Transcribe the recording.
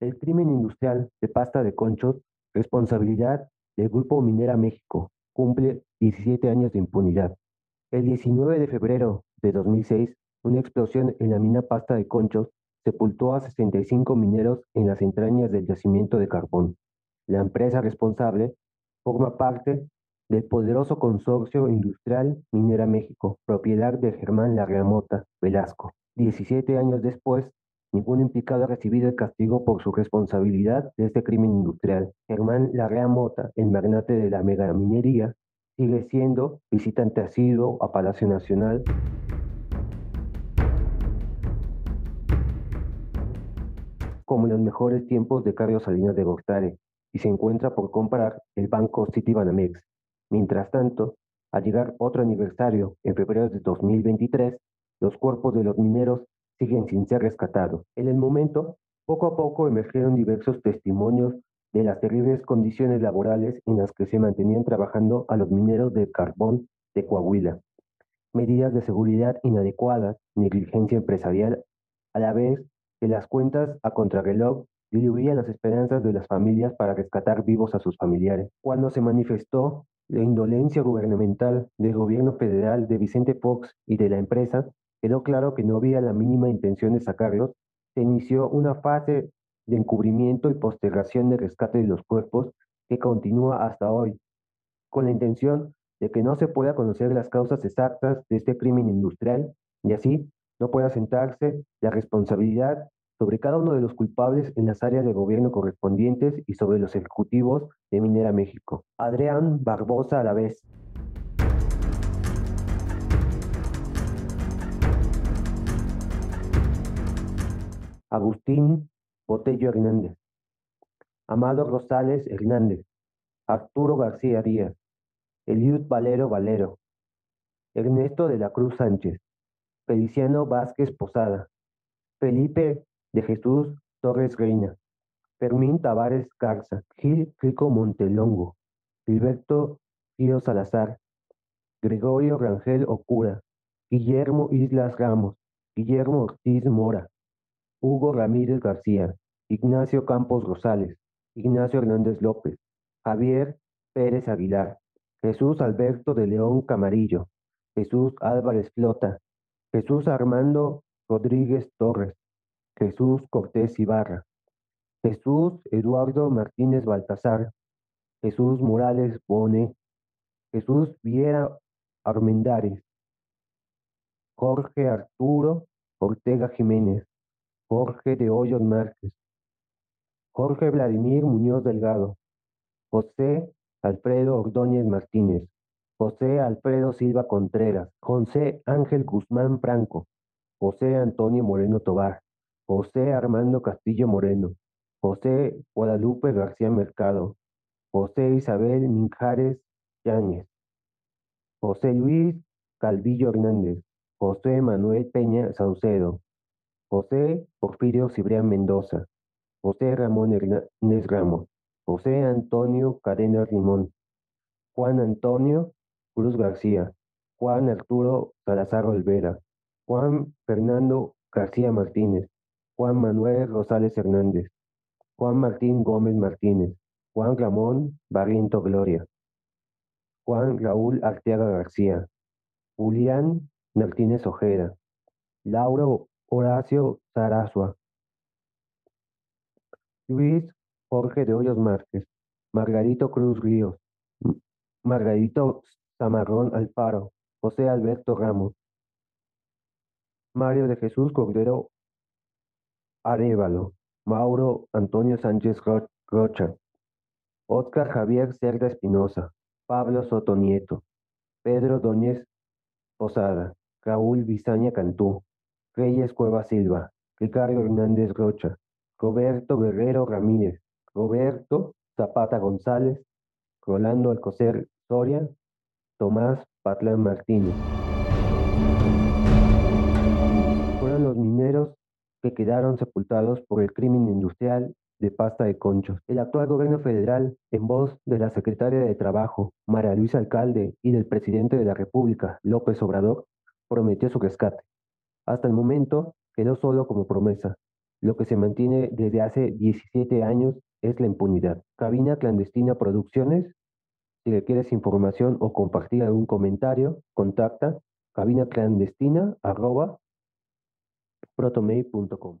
El crimen industrial de pasta de conchos, responsabilidad del Grupo Minera México, cumple 17 años de impunidad. El 19 de febrero de 2006, una explosión en la mina pasta de conchos sepultó a 65 mineros en las entrañas del yacimiento de carbón. La empresa responsable forma parte del poderoso consorcio industrial Minera México, propiedad de Germán Larrea Mota Velasco. 17 años después, ningún implicado ha recibido el castigo por su responsabilidad de este crimen industrial. Germán Larrea Mota, el magnate de la megaminería, sigue siendo visitante asiduo a Palacio Nacional como en los mejores tiempos de Carlos Salinas de Gortari y se encuentra por comprar el banco Citibanamex. Mientras tanto, al llegar otro aniversario en febrero de 2023, los cuerpos de los mineros siguen sin ser rescatados. En el momento, poco a poco emergieron diversos testimonios de las terribles condiciones laborales en las que se mantenían trabajando a los mineros de carbón de Coahuila. Medidas de seguridad inadecuadas, negligencia empresarial, a la vez que las cuentas a contrarreloj diluían las esperanzas de las familias para rescatar vivos a sus familiares. Cuando se manifestó la indolencia gubernamental del gobierno federal de Vicente Fox y de la empresa, quedó claro que no había la mínima intención de sacarlos. Se inició una fase de encubrimiento y postergación de rescate de los cuerpos que continúa hasta hoy, con la intención de que no se pueda conocer las causas exactas de este crimen industrial y así no pueda sentarse la responsabilidad sobre cada uno de los culpables en las áreas de gobierno correspondientes y sobre los ejecutivos de Minera México. Adrián Barbosa a la vez. Agustín Botello Hernández. Amado Rosales Hernández. Arturo García Díaz. Eliud Valero Valero. Ernesto de la Cruz Sánchez. Feliciano Vázquez Posada. Felipe de Jesús Torres Reina, Fermín Tavares Garza, Gil Rico Montelongo, Gilberto Tío Salazar, Gregorio Rangel Ocura, Guillermo Islas Ramos, Guillermo Ortiz Mora, Hugo Ramírez García, Ignacio Campos Rosales, Ignacio Hernández López, Javier Pérez Aguilar, Jesús Alberto de León Camarillo, Jesús Álvarez Flota, Jesús Armando Rodríguez Torres, Jesús Cortés Ibarra, Jesús Eduardo Martínez Baltasar, Jesús Morales Bone, Jesús Viera Armendares, Jorge Arturo Ortega Jiménez, Jorge de Hoyos Márquez, Jorge Vladimir Muñoz Delgado, José Alfredo Ordóñez Martínez, José Alfredo Silva Contreras, José Ángel Guzmán Franco, José Antonio Moreno Tobar, José Armando Castillo Moreno, José Guadalupe García Mercado, José Isabel Minjares Yáñez, José Luis Calvillo Hernández, José Manuel Peña Saucedo, José Porfirio Cibrián Mendoza, José Ramón Hernández Ramos, José Antonio Cadena Rimón, Juan Antonio Cruz García, Juan Arturo Salazar Olvera, Juan Fernando García Martínez, Juan Manuel Rosales Hernández, Juan Martín Gómez Martínez, Juan Ramón Barriento Gloria, Juan Raúl Arteaga García, Julián Martínez Ojeda, Lauro Horacio Zarazua, Luis Jorge de Hoyos Márquez, Margarito Cruz Ríos, Margarito Zamarrón Alfaro, José Alberto Ramos, Mario de Jesús Cordero Arevalo, Mauro Antonio Sánchez Rocha, Óscar Javier Cerda Espinosa, Pablo Soto Nieto, Pedro Doñez Posada, Raúl Bizaña Cantú, Reyes Cueva Silva, Ricardo Hernández Rocha, Roberto Guerrero Ramírez, Roberto Zapata González, Rolando Alcocer Soria, Tomás Patlán Martínez. Fueron los mineros que quedaron sepultados por el crimen industrial de pasta de conchos. El actual gobierno federal, en voz de la secretaria de Trabajo, María Luisa Alcalde, y del presidente de la República, López Obrador, prometió su rescate. Hasta el momento quedó solo como promesa. Lo que se mantiene desde hace 17 años es la impunidad. Cabina Clandestina Producciones. Si le quieres información o compartir algún comentario, contacta cabinaclandestina.protomail.com.